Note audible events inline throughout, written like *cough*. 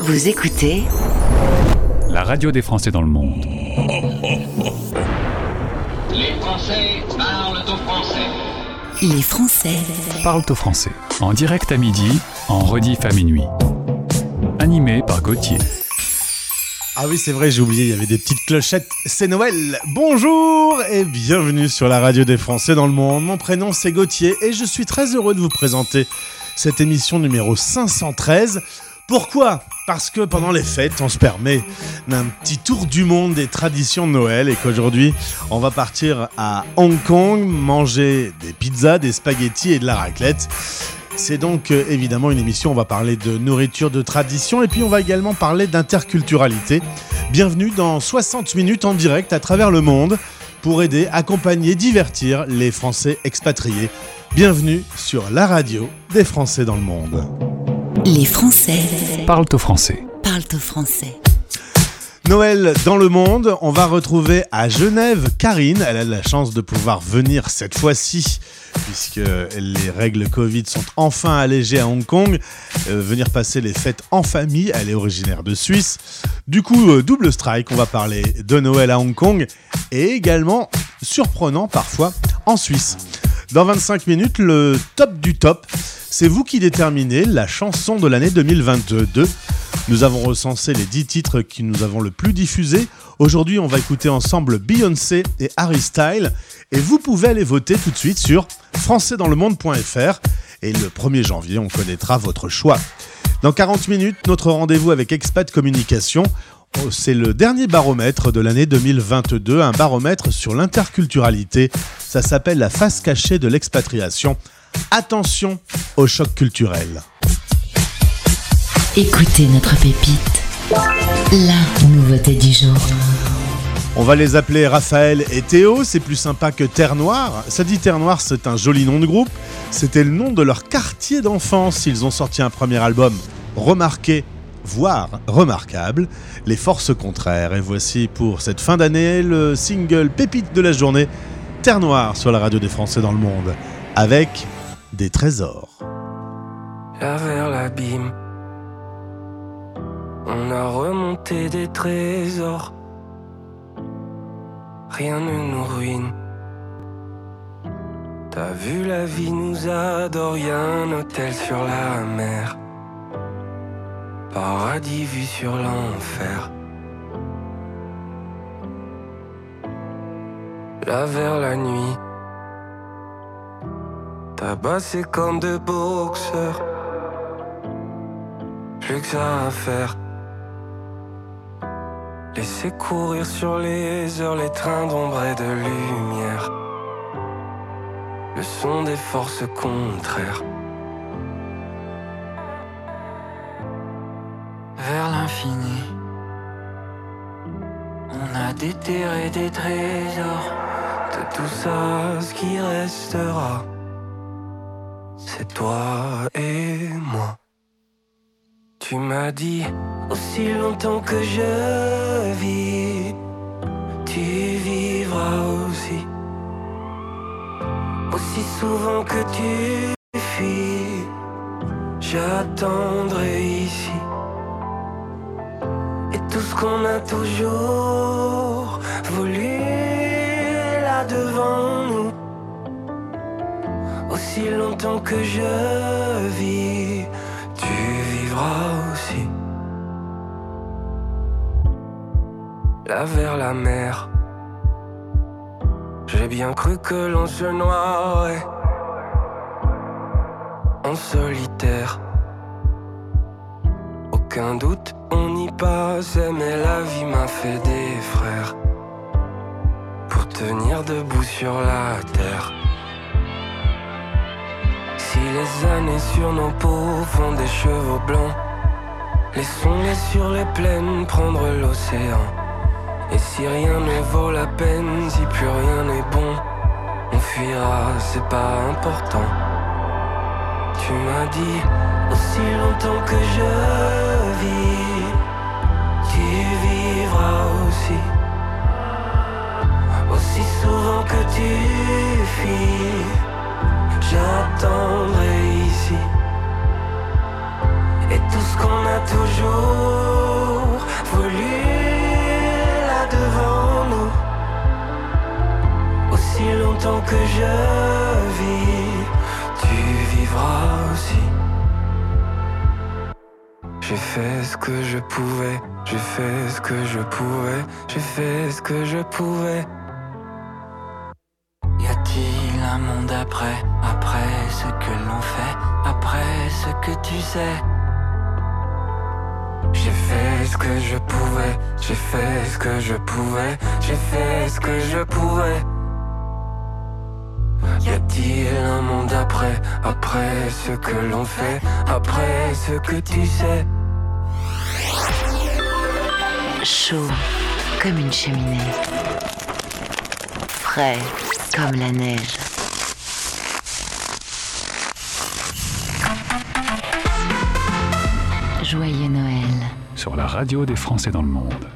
Vous écoutez La radio des Français dans le monde. Les Français parlent au français. Les Français Parle au français. En direct à midi, en rediff à minuit. Animé par Gauthier. Ah oui, c'est vrai, j'ai oublié, il y avait des petites clochettes. C'est Noël. Bonjour et bienvenue sur la radio des Français dans le monde. Mon prénom c'est Gauthier et je suis très heureux de vous présenter cette émission numéro 513. Pourquoi? Parce que pendant les fêtes, on se permet d'un petit tour du monde des traditions de Noël et qu'aujourd'hui, on va partir à Hong Kong manger des pizzas, des spaghettis et de la raclette. C'est donc euh, évidemment une émission, on va parler de nourriture, de tradition et puis on va également parler d'interculturalité. Bienvenue dans 60 minutes en direct à travers le monde pour aider, accompagner, divertir les Français expatriés. Bienvenue sur la radio des Français dans le monde. Les Français Parle au français. parlent au français. Noël dans le monde, on va retrouver à Genève Karine. Elle a la chance de pouvoir venir cette fois-ci, puisque les règles Covid sont enfin allégées à Hong Kong. Euh, venir passer les fêtes en famille. Elle est originaire de Suisse. Du coup, euh, double strike. On va parler de Noël à Hong Kong et également, surprenant parfois, en Suisse. Dans 25 minutes, le top du top. C'est vous qui déterminez la chanson de l'année 2022. Nous avons recensé les 10 titres qui nous avons le plus diffusés. Aujourd'hui, on va écouter ensemble Beyoncé et Harry Style. Et vous pouvez aller voter tout de suite sur françaisdanslemonde.fr. Et le 1er janvier, on connaîtra votre choix. Dans 40 minutes, notre rendez-vous avec Expat Communication. C'est le dernier baromètre de l'année 2022, un baromètre sur l'interculturalité. Ça s'appelle la face cachée de l'expatriation. Attention au choc culturel. Écoutez notre pépite. La nouveauté du jour. On va les appeler Raphaël et Théo, c'est plus sympa que Terre Noire. Ça dit Terre Noire, c'est un joli nom de groupe. C'était le nom de leur quartier d'enfance. Ils ont sorti un premier album remarqué, voire remarquable, Les Forces Contraires. Et voici pour cette fin d'année le single pépite de la journée, Terre Noire sur la radio des Français dans le monde, avec des trésors. là vers l'abîme. On a remonté des trésors. Rien ne nous ruine. T'as vu, la vie nous adore. Y a un hôtel sur la mer. Paradis vu sur l'enfer. Là vers la nuit. Tabassé comme deux boxeurs. Plus que ça à faire. Laissez courir sur les heures les trains d'ombre et de lumière. Le son des forces contraires. On a déterré des trésors. De tout ça, ce qui restera, c'est toi et moi. Tu m'as dit aussi longtemps que je vis, tu vivras aussi. Aussi souvent que tu fuis, j'attendrai qu'on a toujours voulu là devant nous. Aussi longtemps que je vis, tu vivras aussi. Là vers la mer, j'ai bien cru que l'on se noierait en solitaire. Aucun doute, on y passait, mais la vie m'a fait des frères pour tenir debout sur la terre. Si les années sur nos peaux font des cheveux blancs, laissons-les sur les plaines prendre l'océan. Et si rien ne vaut la peine, si plus rien n'est bon, on fuira, c'est pas important. Tu m'as dit aussi longtemps que je tu vivras aussi. Aussi souvent que tu fuis, j'attendrai ici. Et tout ce qu'on a toujours voulu là devant nous. Aussi longtemps que je vis, tu vivras. J'ai fait ce que je pouvais, j'ai fait ce que je pouvais, j'ai fait ce que je pouvais. Y a-t-il un monde après, après ce que l'on fait, après ce que tu sais J'ai fait ce que je pouvais, j'ai fait ce que je pouvais, j'ai fait ce que je pouvais. Y a-t-il un monde après, après ce que l'on fait, après ce que tu sais Chaud comme une cheminée. Frais comme la neige. Joyeux Noël. Sur la radio des Français dans le monde.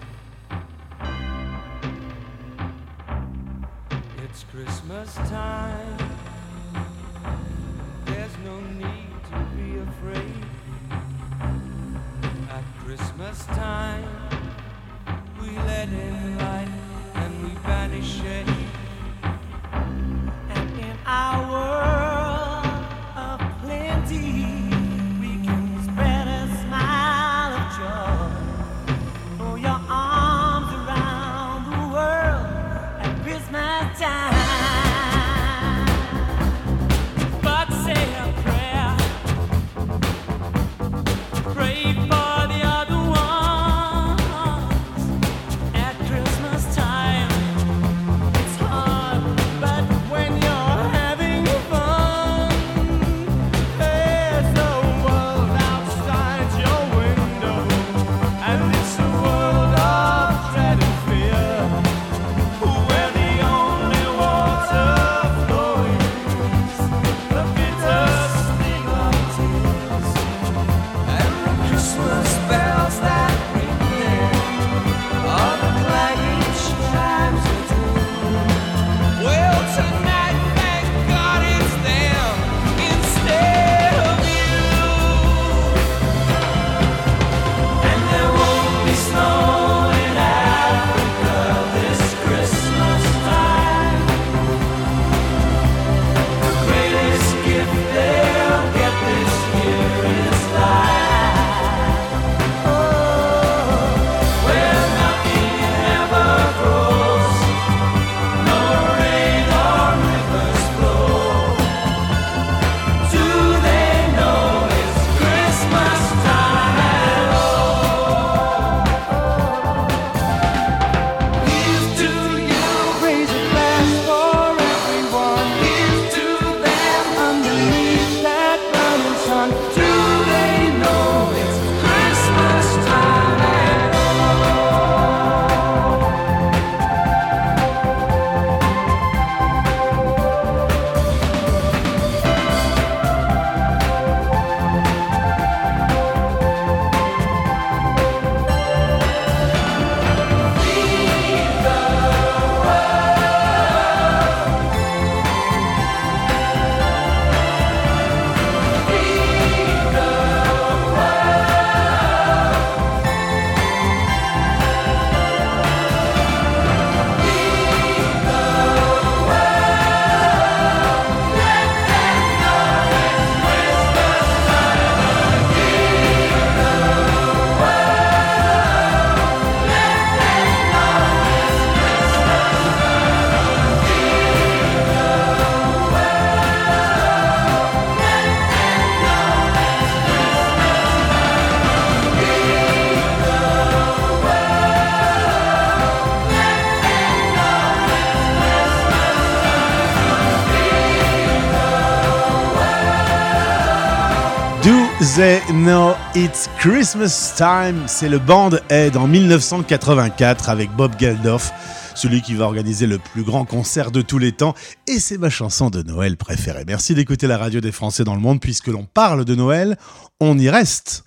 They Know It's Christmas Time C'est le band Aid en 1984 avec Bob Geldof, celui qui va organiser le plus grand concert de tous les temps. Et c'est ma chanson de Noël préférée. Merci d'écouter la radio des Français dans le monde. Puisque l'on parle de Noël, on y reste.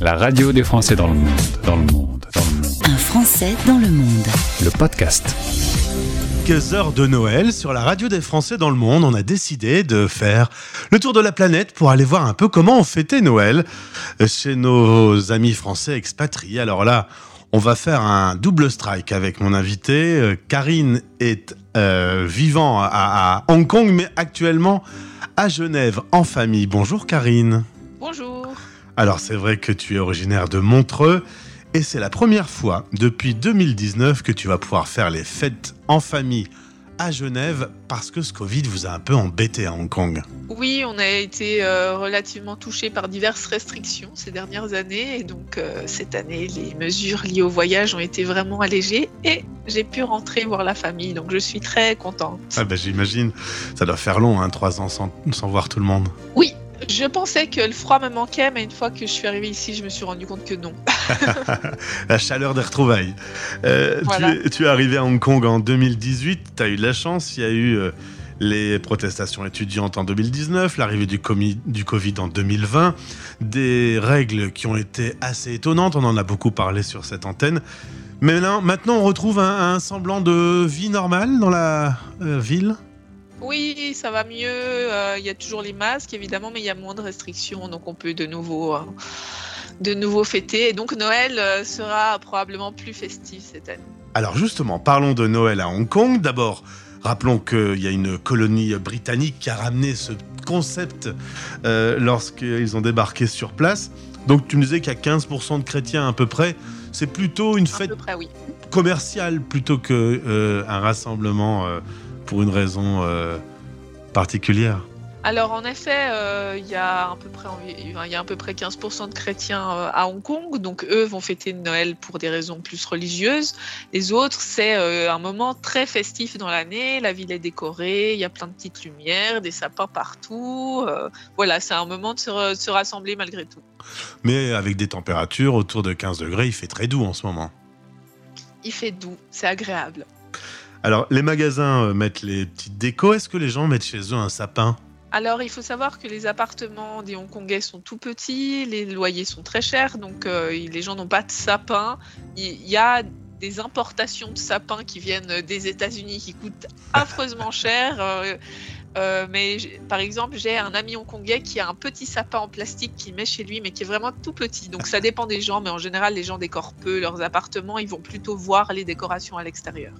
La radio des Français dans le monde. Dans le monde. Dans le monde. Un Français dans le monde. Le podcast. Quelques heures de Noël sur la radio des Français dans le monde, on a décidé de faire le tour de la planète pour aller voir un peu comment on fêtait Noël chez nos amis français expatriés. Alors là, on va faire un double strike avec mon invité. Euh, Karine est euh, vivant à, à Hong Kong, mais actuellement à Genève en famille. Bonjour Karine. Bonjour. Alors c'est vrai que tu es originaire de Montreux et c'est la première fois depuis 2019 que tu vas pouvoir faire les fêtes en famille à Genève parce que ce Covid vous a un peu embêté à Hong Kong. Oui, on a été euh, relativement touché par diverses restrictions ces dernières années et donc euh, cette année les mesures liées au voyage ont été vraiment allégées et j'ai pu rentrer voir la famille donc je suis très contente. Ah ben j'imagine, ça doit faire long, hein, trois ans sans, sans voir tout le monde. Oui, je pensais que le froid me manquait mais une fois que je suis arrivée ici je me suis rendu compte que non. *laughs* la chaleur des retrouvailles. Euh, Voilà. tu, es, tu es arrivé à Hong Kong en 2018, tu as eu de la chance, il y a eu euh, les protestations étudiantes en 2019, l'arrivée du, Covid en 2020, des règles qui ont été assez étonnantes, on en a beaucoup parlé sur cette antenne. Mais là, maintenant, on retrouve un, un semblant de vie normale dans la euh, ville. Oui, ça va mieux. euh, Il y a toujours les masques, évidemment, mais il y a moins de restrictions, donc on peut de nouveau, euh, de nouveau fêter. Et donc Noël euh, sera probablement plus festif cette année. Alors justement, parlons de Noël à Hong Kong. D'abord, rappelons qu'il y a une colonie britannique qui a ramené ce concept lorsqu'ils ont débarqué sur place. Donc tu me disais qu'il y a 15% de chrétiens à peu près. C'est plutôt une fête peu près, oui. commerciale plutôt que euh, un rassemblement pour une raison euh, particulière. Alors en effet, euh, il y a à peu près envi- il y a à peu près 15% de chrétiens euh, à Hong Kong, donc eux vont fêter Noël pour des raisons plus religieuses. Les autres, c'est euh, un moment très festif dans l'année. La ville est décorée, il y a plein de petites lumières, des sapins partout. voilà, c'est un moment de se, re- se rassembler malgré tout. Mais avec des températures autour de 15 degrés, il fait très doux en ce moment. Il fait doux, c'est agréable. Alors les magasins euh, mettent les petites décos. Est-ce que les gens mettent chez eux un sapin? Alors, il faut savoir que les appartements des Hongkongais sont tout petits, les loyers sont très chers, donc euh, les gens n'ont pas de sapin. Il il y a des importations de sapins qui viennent des États-Unis qui coûtent *laughs* affreusement cher. euh, euh, mais par exemple, j'ai un ami hongkongais qui a un petit sapin en plastique qu'il met chez lui, mais qui est vraiment tout petit. Donc ça dépend des gens, mais en général, les gens décorent peu leurs appartements. Ils vont plutôt voir les décorations à l'extérieur.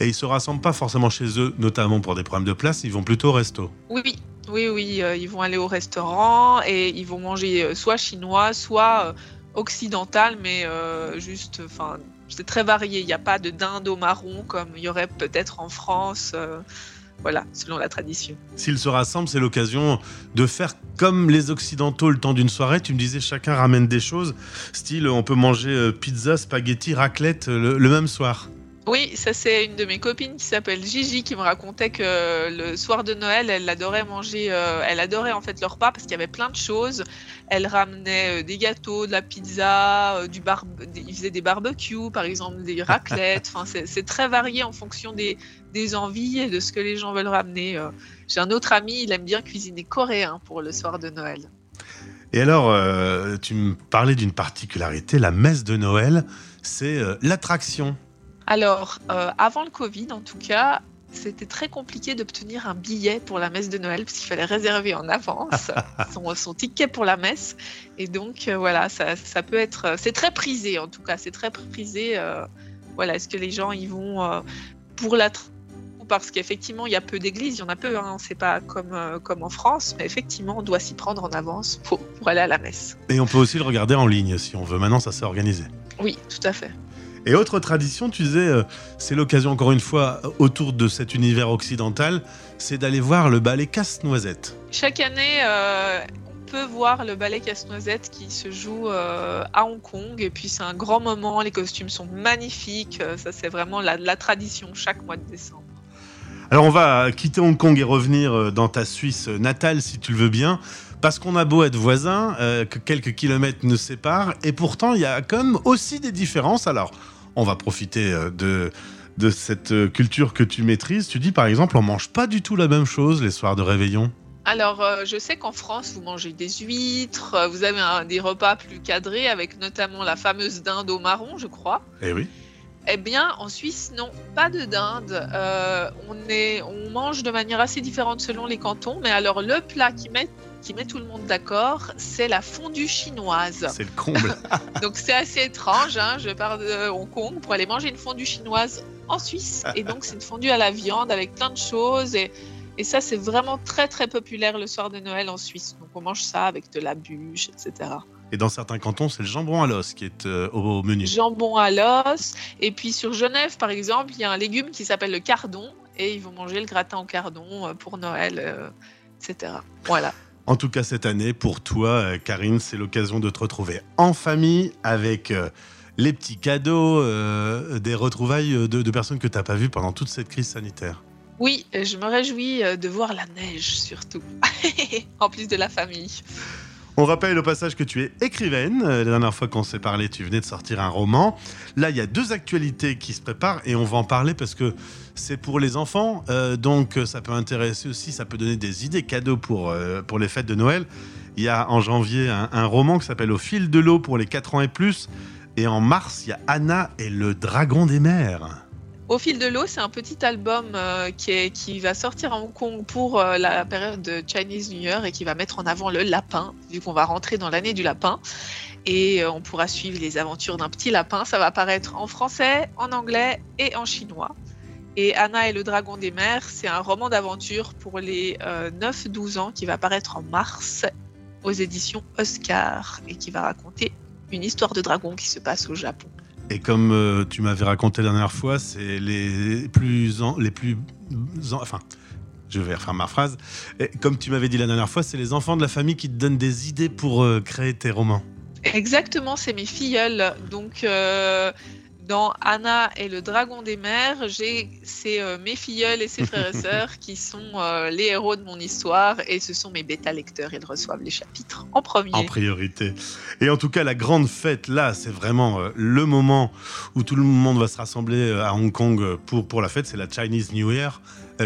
Et ils se rassemblent pas forcément chez eux, notamment pour des problèmes de place. Ils vont plutôt au resto. Oui, oui, oui, euh, ils vont aller au restaurant et ils vont manger euh, soit chinois, soit occidental, mais euh, juste, enfin, c'est très varié. Il n'y a pas de dinde au marron comme il y aurait peut-être en France. Voilà, selon la tradition. S'ils se rassemblent, c'est l'occasion de faire comme les Occidentaux le temps d'une soirée. Tu me disais, chacun ramène des choses. Style, on peut manger euh, pizza, spaghetti, raclette euh, le, le même soir. Oui, ça c'est une de mes copines qui s'appelle Gigi qui me racontait que le soir de Noël, elle adorait manger, euh, elle adorait en fait le repas parce qu'il y avait plein de choses. Elle ramenait euh, des gâteaux, de la pizza, euh, du bar, ils faisaient des barbecues par exemple, des raclettes. *laughs* Enfin, c'est très varié en fonction des, des envies et de ce que les gens veulent ramener. euh. J'ai un autre ami, il aime bien cuisiner coréen pour le soir de Noël. Et alors, euh, tu me parlais d'une particularité, la messe de Noël, c'est euh, l'attraction. Alors, euh, avant le Covid, en tout cas, c'était très compliqué d'obtenir un billet pour la messe de Noël parce qu'il fallait réserver en avance *laughs* son, son ticket pour la messe. Et donc, euh, voilà, ça, ça peut être. C'est très prisé, en tout cas, c'est très prisé. euh, voilà, est-ce que les gens y vont euh, pour la. Parce qu'effectivement, il y a peu d'églises, il y en a peu, hein, c'est pas comme, euh, comme en France, mais effectivement, on doit s'y prendre en avance pour, pour aller à la messe. Et on peut aussi le regarder en ligne si on veut. Maintenant, ça s'est organisé. Oui, tout à fait. Et autre tradition, tu disais, euh, c'est l'occasion encore une fois, euh, autour de cet univers occidental, c'est d'aller voir le ballet Casse-Noisette. Chaque année, euh, on peut voir le ballet Casse-Noisette qui se joue euh, à Hong Kong. Et puis, c'est un grand moment. Les costumes sont magnifiques. Ça, c'est vraiment la, la tradition chaque mois de décembre. Alors on va quitter Hong Kong et revenir dans ta Suisse natale si tu le veux bien, parce qu'on a beau être voisins, euh, que quelques kilomètres nous séparent, et pourtant il y a comme aussi des différences. Alors on va profiter euh, de, de cette euh, culture que tu maîtrises. Tu dis par exemple on mange pas du tout la même chose les soirs de réveillon. Alors, euh, je sais qu'en France, vous mangez des huîtres, euh, vous avez un- des repas plus cadrés avec notamment la fameuse dinde au marron, je crois. Eh oui. Eh bien, en Suisse, non, pas de dinde. Euh, on, est, on mange de manière assez différente selon les cantons. Mais alors, le plat qui met, qui met tout le monde d'accord, c'est la fondue chinoise. C'est le comble. *laughs* Donc, c'est assez étrange. hein. Je pars de Hong Kong pour aller manger une fondue chinoise en Suisse. Et donc, c'est une fondue à la viande avec plein de choses. Et, et ça, c'est vraiment très, très populaire le soir de Noël en Suisse. Donc, on mange ça avec de la bûche, etc. Et dans certains cantons, c'est le jambon à l'os qui est euh, au menu. Jambon à l'os. Et puis sur Genève, par exemple, il y a un légume qui s'appelle le cardon. Et ils vont manger le gratin au cardon euh, pour Noël, euh, etc. Voilà. En tout cas, cette année, pour toi, Karine, c'est l'occasion de te retrouver en famille avec les petits cadeaux, euh, des retrouvailles de, de personnes que tu n'as pas vues pendant toute cette crise sanitaire. Oui, je me réjouis de voir la neige surtout. *laughs* en plus de la famille. On rappelle au passage que tu es écrivaine. Euh, La dernière fois qu'on s'est parlé, tu venais de sortir un roman. Là, il y a deux actualités qui se préparent et on va en parler parce que c'est pour les enfants. euh, donc, euh, ça peut intéresser aussi, ça peut donner des idées cadeaux pour, pour les fêtes de Noël. Il y a en janvier un, un roman qui s'appelle Au fil de l'eau pour les 4 ans et plus. Et en mars, il y a Anna et le dragon des mers. Au fil de l'eau, c'est un petit album euh, qui, va sortir à Hong Kong pour euh, la période de Chinese New Year et qui va mettre en avant le lapin, vu qu'on va rentrer dans l'année du lapin. Et euh, on pourra suivre les aventures d'un petit lapin. Ça va apparaître en français, en anglais et en chinois. Et Anna et le dragon des mers, c'est un roman d'aventure pour les euh, 9-12 ans qui va apparaître en mars aux éditions Oscar et qui va raconter une histoire de dragon qui se passe au Japon. Et comme euh, tu m'avais raconté la dernière fois, c'est les plus, les plus, en- enfin, je vais refaire ma phrase. Comme tu m'avais dit la dernière fois, c'est les enfants de la famille qui te donnent des idées pour euh, créer tes romans. Exactement, c'est mes filleuls. Donc, euh, dans Anna et le dragon des mers, j'ai c'est euh, mes filleuls et ses frères et sœurs *laughs* qui sont euh, les héros de mon histoire et ce sont mes bêta lecteurs. Ils reçoivent les chapitres en premier. En priorité. Et en tout cas, la grande fête, là, c'est vraiment euh, le moment où tout le monde va se rassembler à Hong Kong pour, pour la fête. C'est la Chinese New Year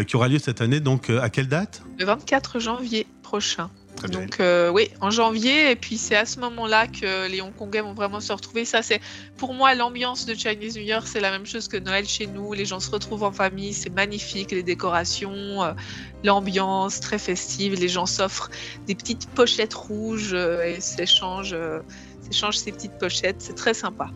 qui aura lieu cette année. Donc, à quelle date? Le 24 janvier prochain. Très bien. Donc euh, oui, en janvier, et puis c'est à ce moment-là que les Hongkongais vont vraiment se retrouver. Ça, c'est pour moi l'ambiance de Chinese New Year, c'est la même chose que Noël chez nous. Les gens se retrouvent en famille, c'est magnifique, les décorations, euh, l'ambiance très festive. Les gens s'offrent des petites pochettes rouges euh, et s'échangent, s'échangent ces petites pochettes. C'est très sympa.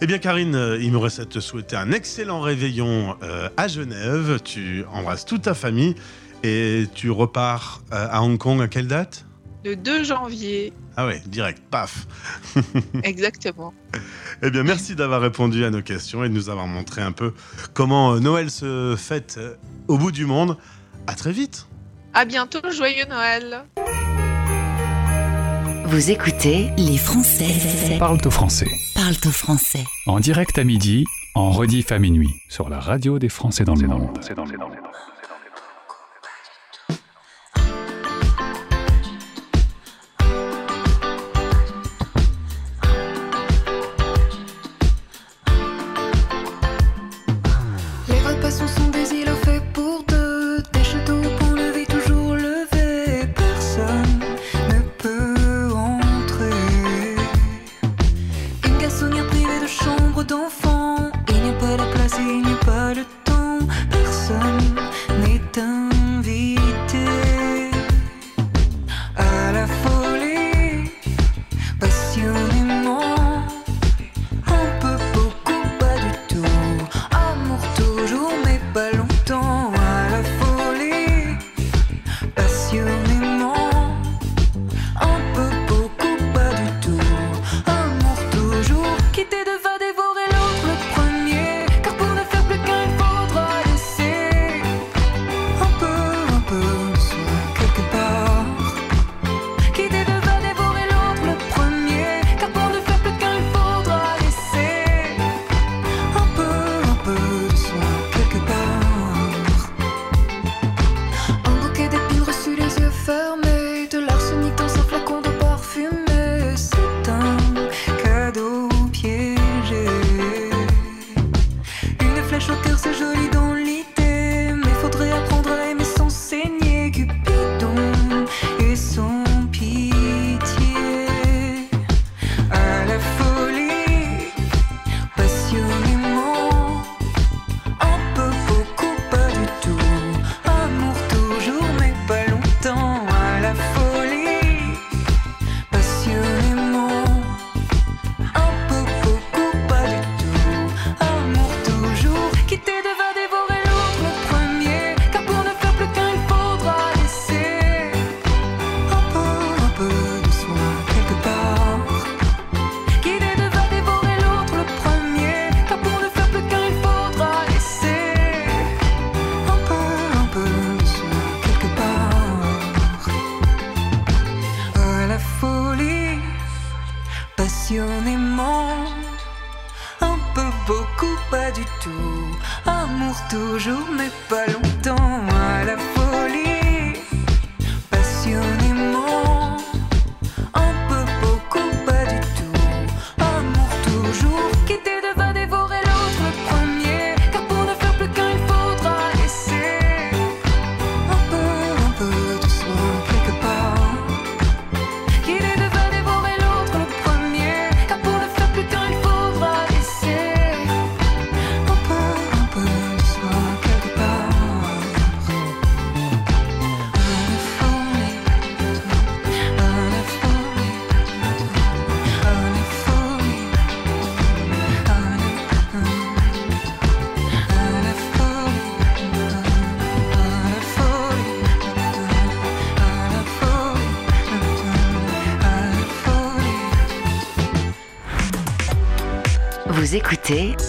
Eh bien, Karine, il me reste à te souhaiter un excellent réveillon à Genève. Tu embrasses toute ta famille et tu repars euh, à Hong Kong à quelle date? Le 2 janvier, Ah ouais, direct, paf. *laughs* exactement. Eh bien, merci d'avoir répondu à nos questions et de nous avoir montré un peu comment euh, Noël se fête euh, au bout du monde. À très vite. À bientôt, joyeux Noël. Vous écoutez Les Français Parle au français. parlent au français. En direct à midi, en rediff à minuit, sur la radio des Français dans le monde.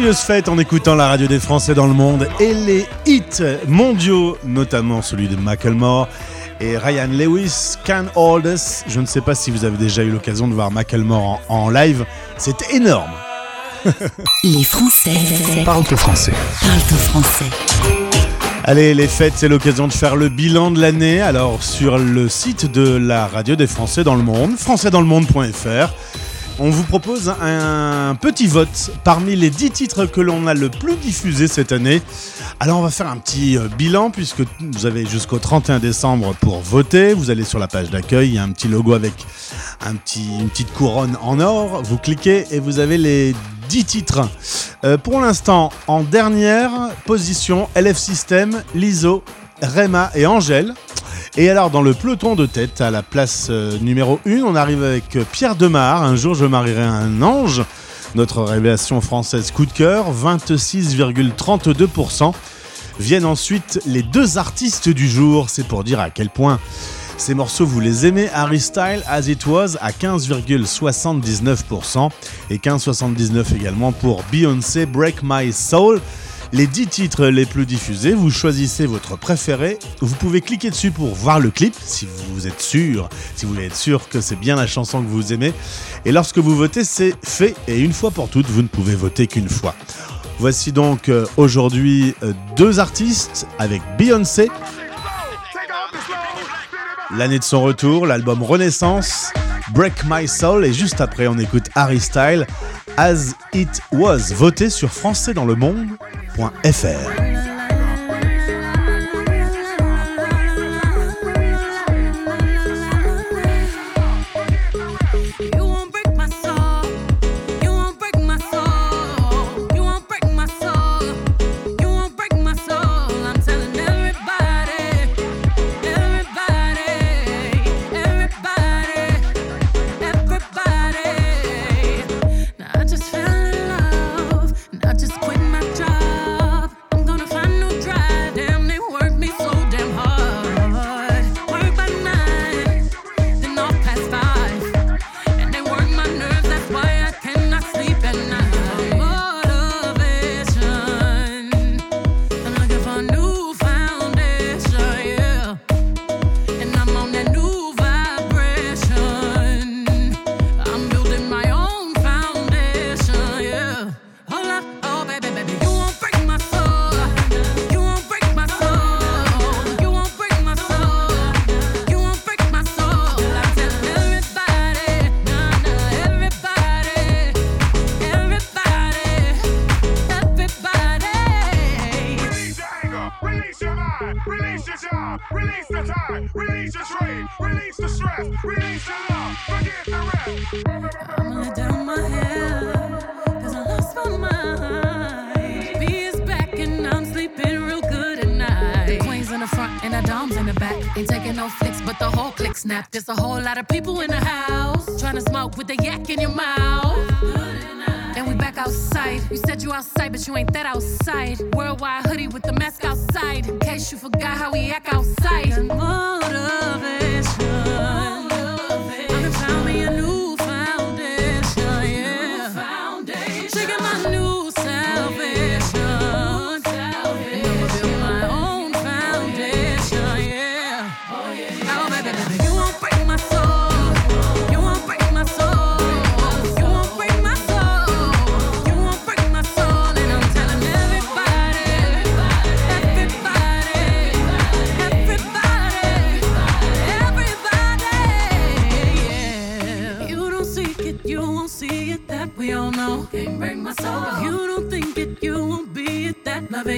Joyeuses fêtes en écoutant la radio des Français dans le monde et les hits mondiaux, notamment celui de Macklemore et Ryan Lewis, Can Hold Us. Je ne sais pas si vous avez déjà eu l'occasion de voir Macklemore en, en live. C'est énorme. *laughs* Les Français Parle le français. parlent au français. Allez, les fêtes, c'est l'occasion de faire le bilan de l'année. Alors, sur le site de la radio des Français dans le monde, françaisdanslemonde.fr, on vous propose un petit vote parmi les 10 titres que l'on a le plus diffusés cette année. Alors, on va faire un petit euh, bilan puisque vous avez jusqu'au 31 décembre pour voter. Vous allez sur la page d'accueil, il y a un petit logo avec une petite couronne en or. Vous cliquez et vous avez les 10 titres. Euh, pour l'instant, en dernière position, LF System, Liso, Rema et Angèle. Et alors, dans le peloton de tête, à la place euh, numéro 1, on arrive avec euh, Pierre Demar. Un jour, je marierai un ange. Notre révélation française coup de cœur, 26,32%. Viennent ensuite les deux artistes du jour. C'est pour dire à quel point ces morceaux, vous les aimez. Harry Style, As It Was, à 15,79%. Et 15,79 également pour Beyoncé, Break My Soul. Les 10 titres les plus diffusés, vous choisissez votre préféré. Vous pouvez cliquer dessus pour voir le clip, si vous êtes sûr, si vous voulez être sûr que c'est bien la chanson que vous aimez. Et lorsque vous votez, c'est fait. Et une fois pour toutes, vous ne pouvez voter qu'une fois. Voici donc euh, aujourd'hui euh, deux artistes avec Beyoncé. L'année de son retour, l'album Renaissance, Break My Soul, et juste après on écoute Harry Style, As It Was, voté sur françaisdanslemonde.fr.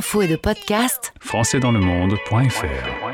D'infos et de podcasts, françaisdanslemonde.fr.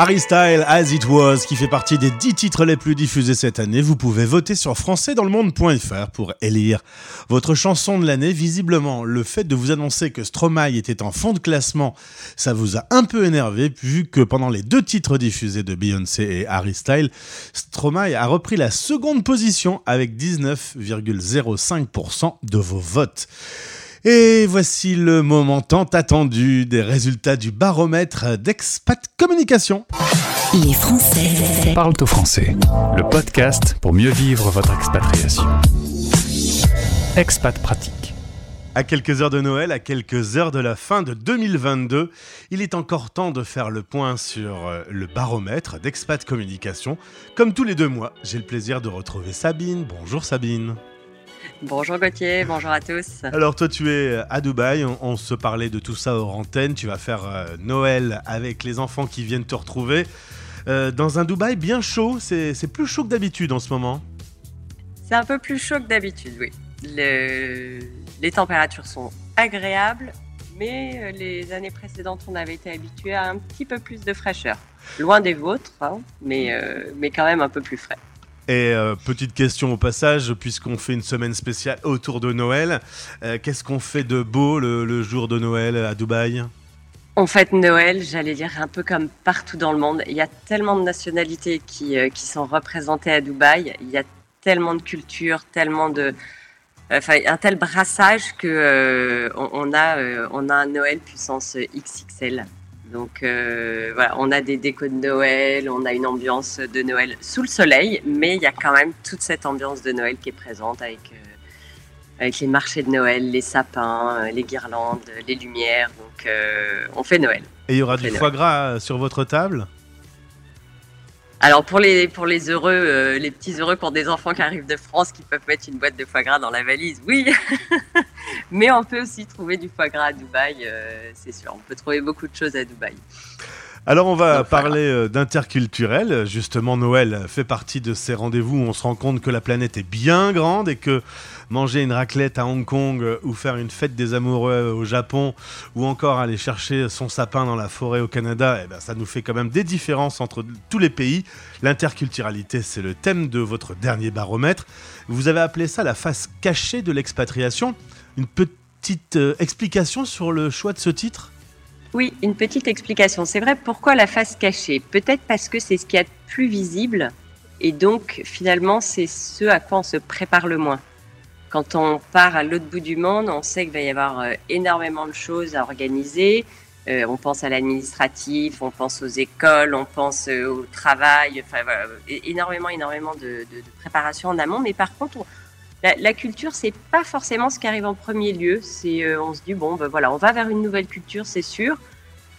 Harry Style, As It Was, qui fait partie des 10 titres les plus diffusés cette année. Vous pouvez voter sur françaisdanslemonde.fr pour élire votre chanson de l'année. Visiblement, le fait de vous annoncer que Stromae était en fond de classement, ça vous a un peu énervé, vu que pendant les deux titres diffusés de Beyoncé et Harry Style, Stromae a repris la seconde position avec 19,05% de vos votes. Et voici le moment tant attendu des résultats du baromètre d'Expat Communication. les Français Parle au français, le podcast pour mieux vivre votre expatriation. Expat pratique. À quelques heures de Noël, à quelques heures de la fin de 2022, il est encore temps de faire le point sur euh, le baromètre d'Expat Communication. Comme tous les deux mois, j'ai le plaisir de retrouver Sabine. Bonjour Sabine. Bonjour Gauthier, bonjour à tous. Alors toi tu es à Dubaï, on, on se parlait de tout ça hors antenne, tu vas faire euh, Noël avec les enfants qui viennent te retrouver. Euh, dans un Dubaï bien chaud, c'est plus chaud que d'habitude en ce moment. C'est un peu plus chaud que d'habitude, oui. Le- Les températures sont agréables, mais euh, les années précédentes, on avait été habitué à un petit peu plus de fraîcheur. Loin des vôtres, hein, mais, euh, mais quand même un peu plus frais. Et euh, petite question au passage, puisqu'on fait une semaine spéciale autour de Noël, euh, qu'est-ce qu'on fait de beau le, jour de Noël à Dubaï? On fête Noël, j'allais dire un peu comme partout dans le monde. Il y a tellement de nationalités qui, euh, qui sont représentées à Dubaï. Il y a tellement de cultures, tellement de, enfin un tel brassage que on, a on a un Noël puissance XXL. Donc euh, voilà, on a des décos de Noël, on a une ambiance de Noël sous le soleil, mais il y a quand même toute cette ambiance de Noël qui est présente avec euh, avec les marchés de Noël, les sapins, euh, les guirlandes, les lumières. Donc euh, on fait Noël. Et il y aura On du foie Noël. gras sur votre table? Alors pour les pour les heureux, euh, les petits heureux qui ont des enfants qui arrivent de France, qui peuvent mettre une boîte de foie gras dans la valise, oui. *laughs* Mais on peut aussi trouver du foie gras à Dubaï, euh, c'est sûr. On peut trouver beaucoup de choses à Dubaï. Alors on va parler euh, d'interculturel. Justement, Noël fait partie de ces rendez-vous où on se rend compte que la planète est bien grande et que manger une raclette à Hong Kong euh, ou faire une fête des amoureux au Japon ou encore aller chercher son sapin dans la forêt au Canada, eh ben, ça nous fait quand même des différences entre tous les pays. L'interculturalité, c'est le thème de votre dernier baromètre. Vous avez appelé ça la face cachée de l'expatriation. Une petite euh, explication sur le choix de ce titre? Oui, une petite explication. C'est vrai, pourquoi la face cachée? Peut-être parce que c'est ce qui est plus visible et donc finalement c'est ce à quoi on se prépare le moins. Quand on part à l'autre bout du monde, on sait qu'il va y avoir euh, énormément de choses à organiser. Euh, on pense à l'administratif, on pense aux écoles, on pense euh, au travail, enfin énormément, énormément de, de- de préparation en amont. Mais par contre, on- la, la culture, c'est pas forcément ce qui arrive en premier lieu. C'est, euh, on se dit bon, ben voilà, on va vers une nouvelle culture, c'est sûr.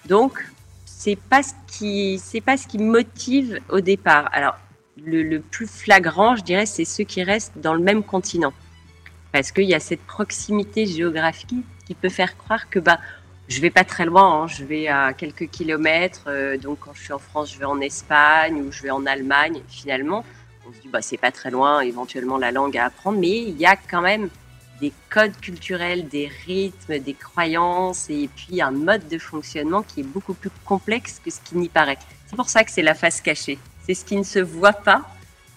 Donc, c'est pas ce qui, c'est pas ce qui motive au départ. Alors, le, plus flagrant, je dirais, c'est ceux qui restent dans le même continent, parce qu'il y a cette proximité géographique qui peut faire croire que bah je vais pas très loin, hein, je vais à quelques kilomètres. euh, donc, quand je suis en France, je vais en Espagne ou je vais en Allemagne. Finalement, on se dit bah c'est pas très loin, éventuellement la langue à apprendre, mais il y a quand même des codes culturels, des rythmes, des croyances et puis un mode de fonctionnement qui est beaucoup plus complexe que ce qui n'y paraît. C'est pour ça que c'est la face cachée. C'est ce qui ne se voit pas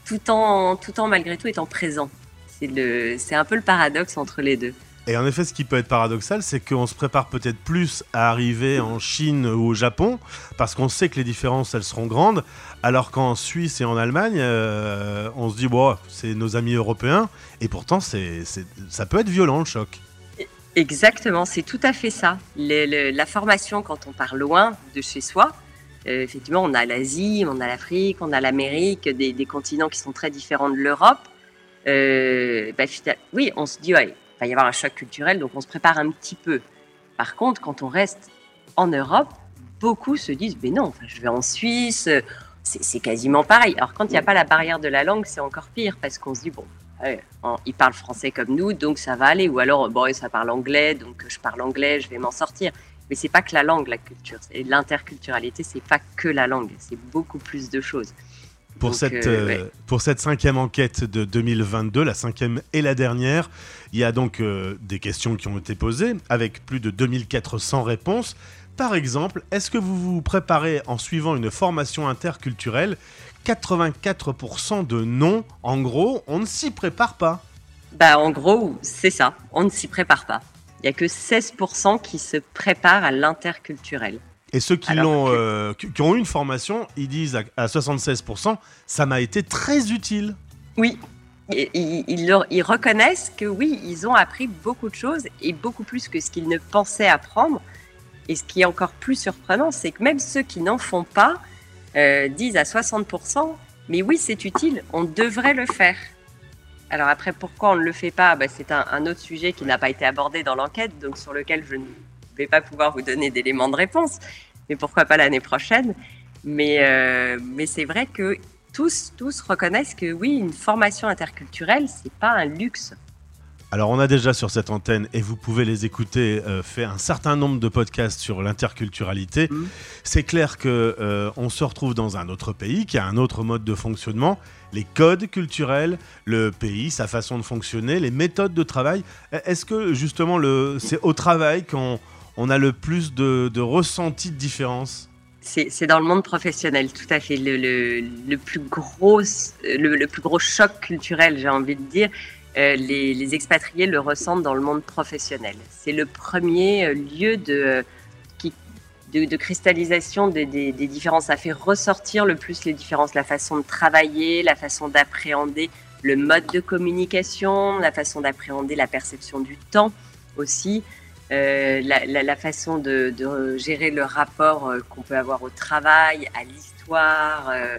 tout en, tout en malgré tout étant présent. C'est un peu le paradoxe entre les deux. Et en effet, ce qui peut être paradoxal, c'est qu'on se prépare peut-être plus à arriver en Chine ou au Japon, parce qu'on sait que les différences, elles seront grandes, alors qu'en Suisse et en Allemagne, euh, on se dit, bon, c'est nos amis européens, et pourtant, ça peut être violent, le choc. Exactement, c'est tout à fait ça. La formation, quand on part loin de chez soi, euh, effectivement, on a l'Asie, on a l'Afrique, on a l'Amérique, des, continents qui sont très différents de l'Europe. Euh, bah, oui, on se dit, ouais, va y avoir un choc culturel, donc on se prépare un petit peu. Par contre, quand on reste en Europe, beaucoup se disent, mais non, je vais en Suisse, euh, c'est quasiment pareil. Alors quand il n'y a pas la barrière de la langue, c'est encore pire, parce qu'on se dit, bon, ils parlent français comme nous, donc ça va aller. Ou alors, bon, ça parle anglais, donc je parle anglais, je vais m'en sortir. Mais c'est pas que la langue, la culture. L'interculturalité, c'est pas que la langue, c'est beaucoup plus de choses. Pour, Donc, cette, euh, ouais. pour cette cinquième enquête de 2022, la cinquième et la dernière, il y a donc euh, des questions qui ont été posées avec plus de 2400 réponses. Par exemple, est-ce que vous vous préparez en suivant une formation interculturelle 84% de non. En gros, on ne s'y prépare pas? Bah, en gros, c'est ça. On ne s'y prépare pas. Il y a que 16% qui se préparent à l'interculturel. Et ceux qui, l'ont, que- euh, qui qui ont eu une formation, ils disent à, à 76%, ça m'a été très utile. Oui, ils reconnaissent que oui, ils ont appris beaucoup de choses et beaucoup plus que ce qu'ils ne pensaient apprendre. Et ce qui est encore plus surprenant, c'est que même ceux qui n'en font pas euh, disent à 60%, mais oui, c'est utile, on devrait le faire. Alors après, pourquoi on ne le fait pas? Bah, C'est un, un autre sujet qui n'a pas été abordé dans l'enquête, donc sur lequel je ne vais pas pouvoir vous donner d'éléments de réponse, mais pourquoi pas l'année prochaine Mais, euh, mais c'est vrai que tous, tous reconnaissent que oui, une formation interculturelle, c'est pas un luxe. Alors on a déjà sur cette antenne, et vous pouvez les écouter, euh, fait un certain nombre de podcasts sur l'interculturalité. C'est clair que euh, on se retrouve dans un autre pays qui a un autre mode de fonctionnement, les codes culturels, le pays, sa façon de fonctionner, les méthodes de travail. Est-ce que justement le, c'est au travail qu'on on a le plus de, de ressenti de différence C'est dans le monde professionnel, tout à fait. Le, plus, gros, le, plus gros choc culturel, j'ai envie de dire, euh, les, expatriés le ressentent dans le monde professionnel. C'est le premier euh, lieu de, cristallisation des, des différences. Ça fait ressortir le plus les différences, la façon de travailler, la façon d'appréhender le mode de communication, la façon d'appréhender la perception du temps aussi. Euh, la, façon de, gérer le rapport euh, qu'on peut avoir au travail, à l'histoire. Euh,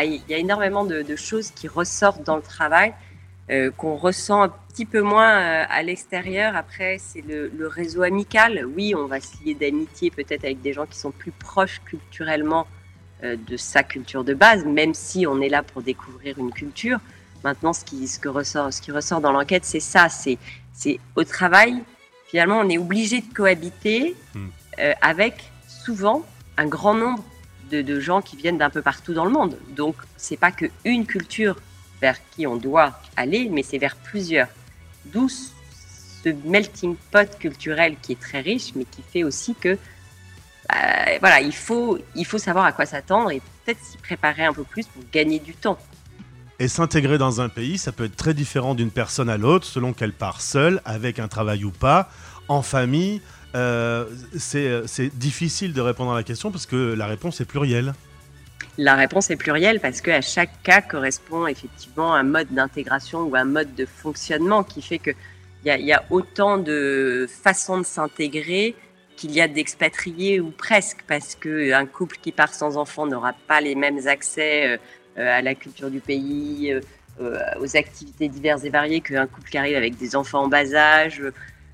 il y a énormément de, choses qui ressortent dans le travail, qu'on ressent un petit peu moins à l'extérieur. Après, c'est le, réseau amical. Oui, on va se lier d'amitié peut-être avec des gens qui sont plus proches culturellement de sa culture de base, même si on est là pour découvrir une culture. Maintenant, ce qui, ressort, ce qui ressort dans l'enquête, c'est ça. C'est au travail, finalement, on est obligé de cohabiter Hmm. euh, avec souvent un grand nombre de, de gens qui viennent d'un peu partout dans le monde. Donc, c'est pas que une culture vers qui on doit aller, mais c'est vers plusieurs. D'où ce melting pot culturel qui est très riche, mais qui fait aussi que, euh, voilà, il faut, il faut savoir à quoi s'attendre et peut-être s'y préparer un peu plus pour gagner du temps. Et s'intégrer dans un pays, ça peut être très différent d'une personne à l'autre, selon qu'elle part seule, avec un travail ou pas, en famille. Euh, c'est c'est difficile de répondre à la question parce que la réponse est plurielle. La réponse est plurielle parce qu'à chaque cas correspond effectivement un mode d'intégration ou un mode de fonctionnement qui fait qu'il y y a autant de façons de s'intégrer qu'il y a d'expatriés ou presque parce qu'un couple qui part sans enfant n'aura pas les mêmes accès euh, euh, à la culture du pays, euh, euh, aux activités diverses et variées qu'un couple qui arrive avec des enfants en bas âge.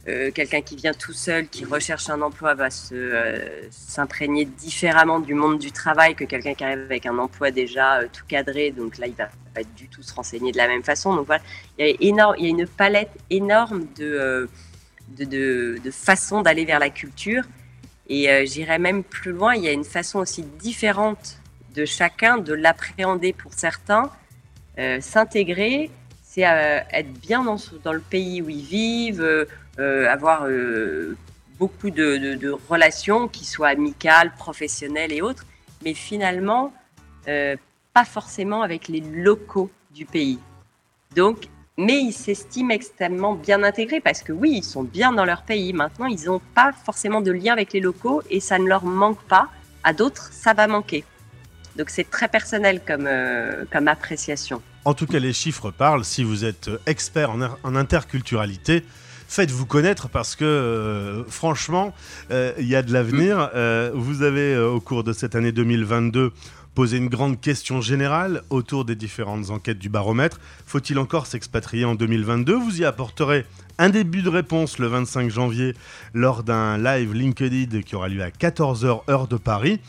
Euh, Quelqu'un qui vient tout seul, qui recherche un emploi, va euh, s'imprégner différemment du monde du travail que quelqu'un qui arrive avec un emploi déjà euh, tout cadré. Donc là, il va pas du tout se renseigner de la même façon. Donc voilà, il y a, une palette énorme de, euh, de, de, de façons d'aller vers la culture. Et euh, j'irais même plus loin, il y a une façon aussi différente de chacun de l'appréhender pour certains. Euh, S'intégrer, c'est euh, être bien dans, le pays où ils vivent, euh, avoir beaucoup de, de- relations qui soient amicales, professionnelles et autres, mais finalement, pas forcément avec les locaux du pays. Donc, mais ils s'estiment extrêmement bien intégrés parce que oui, ils sont bien dans leur pays. Maintenant, ils n'ont pas forcément de lien avec les locaux et ça ne leur manque pas. À d'autres, ça va manquer. Donc, c'est très personnel comme, euh, comme appréciation. En tout cas, les chiffres parlent. Si vous êtes expert en, en interculturalité, faites-vous connaître parce que, euh, franchement, euh, il y a de l'avenir. Euh, vous avez, euh, au cours de cette année 2022, posé une grande question générale autour des différentes enquêtes du baromètre. Faut-il encore s'expatrier en 2022 Vous y apporterez un début de réponse le 25 janvier lors d'un live LinkedIn qui aura lieu à 14h heure de Paris.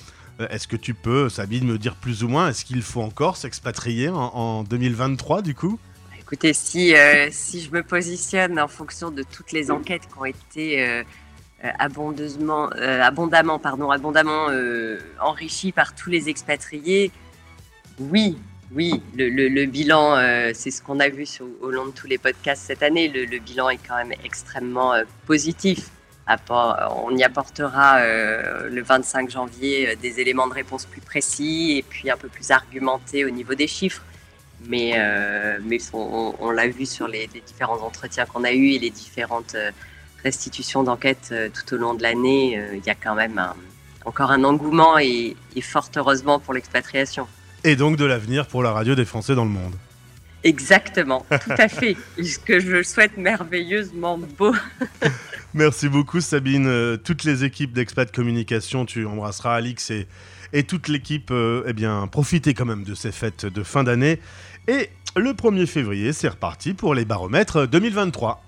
Euh, Est-ce que tu peux, Sabine, me dire plus ou moins, est-ce qu'il faut encore s'expatrier en, en 2023 du coup? Écoutez, si, euh, si je me positionne en fonction de toutes les enquêtes qui ont été euh, abondamment, abondamment, pardon, abondamment enrichies par tous les expatriés, oui, oui, le, bilan, c'est ce qu'on a vu sur- au long de tous les podcasts cette année, le, bilan est quand même extrêmement positif. On y apportera euh, le 25 janvier euh, des éléments de réponse plus précis et puis un peu plus argumentés au niveau des chiffres mais, euh, mais on, l'a vu sur les, différents entretiens qu'on a eus et les différentes restitutions d'enquête euh, tout au long de l'année, il y a quand même encore un engouement et fort heureusement pour l'expatriation. Et donc de l'avenir pour la radio des Français dans le monde. Exactement, tout à fait. Ce que je souhaite merveilleusement beau. *laughs* Merci beaucoup Sabine. Euh, toutes les équipes d'Expat Communication, tu embrasseras Alix et, et toute l'équipe. euh, eh bien, profitez quand même de ces fêtes de fin d'année. Et le 1er février, c'est reparti pour les baromètres 2023.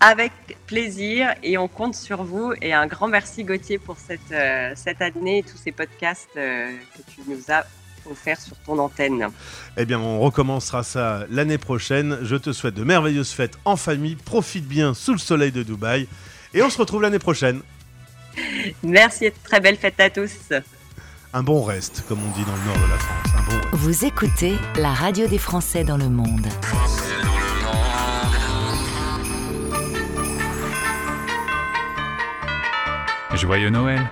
Avec plaisir et on compte sur vous. Et un grand merci Gauthier pour cette, euh, cette année et tous ces podcasts euh, que tu nous as offerts sur ton antenne. Eh bien, on recommencera ça l'année prochaine. Je te souhaite de merveilleuses fêtes en famille. Profite bien sous le soleil de Dubaï. Et on se retrouve l'année prochaine. Merci et très belle fête à tous. Un bon reste, comme on dit dans le nord de la France. Un bon reste. Vous écoutez la radio des Français dans le monde. Joyeux Noël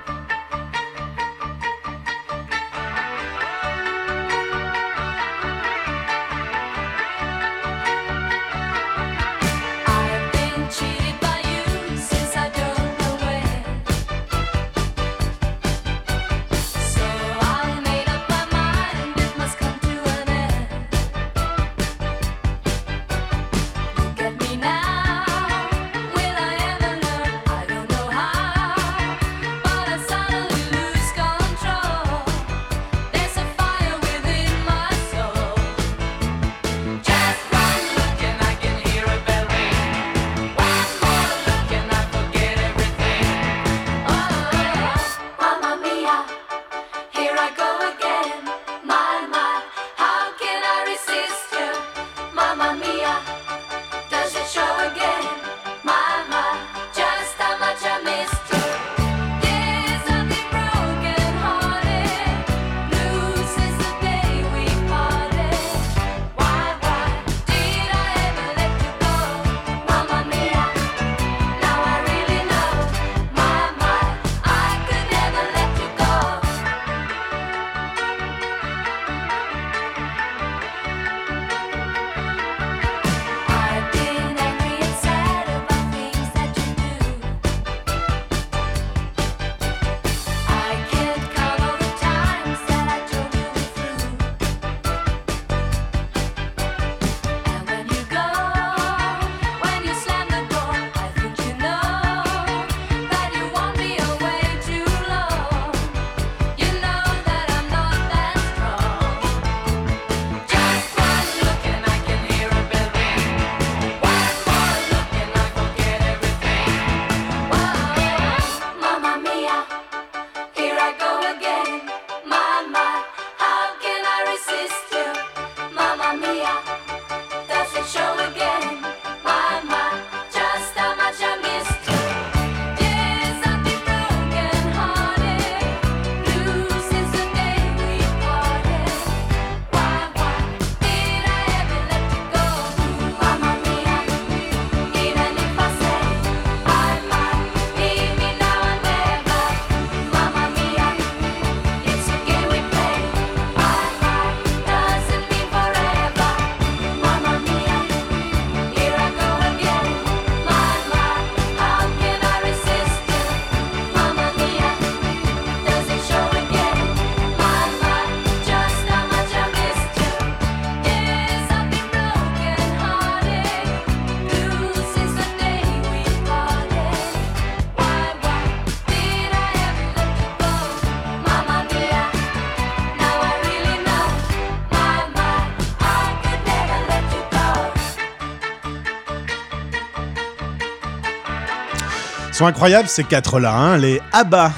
sont incroyables ces quatre-là, hein, les ABBA.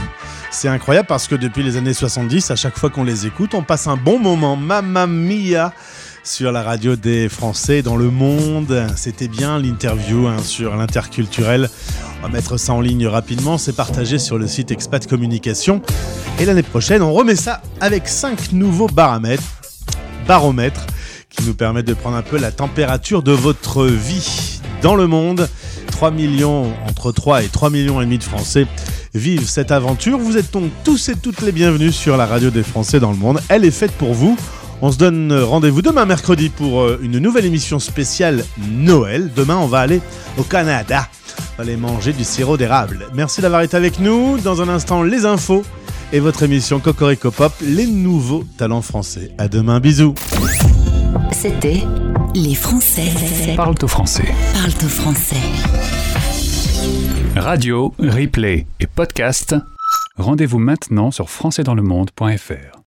C'est incroyable parce que depuis les années 70, à chaque fois qu'on les écoute, on passe un bon moment. Mamma mia sur la radio des Français dans le monde. C'était bien l'interview hein, sur l'interculturel. On va mettre ça en ligne rapidement. C'est partagé sur le site Expat Communication. Et l'année prochaine, on remet ça avec cinq nouveaux baromètres, baromètres qui nous permettent de prendre un peu la température de votre vie dans le monde. 3 millions, entre 3 et 3 millions et demi de Français vivent cette aventure. Vous êtes donc tous et toutes les bienvenus sur la radio des Français dans le monde. Elle est faite pour vous. On se donne rendez-vous demain mercredi pour euh, une nouvelle émission spéciale Noël. Demain, on va aller au Canada. On va aller manger du sirop d'érable. Merci d'avoir été avec nous. Dans un instant, les infos et votre émission Cocorico Pop, les nouveaux talents français. À demain, bisous. C'était Les Français. Parle au français. Parle au français. Radio, replay et podcast. Rendez-vous maintenant sur françaisdanslemonde.fr.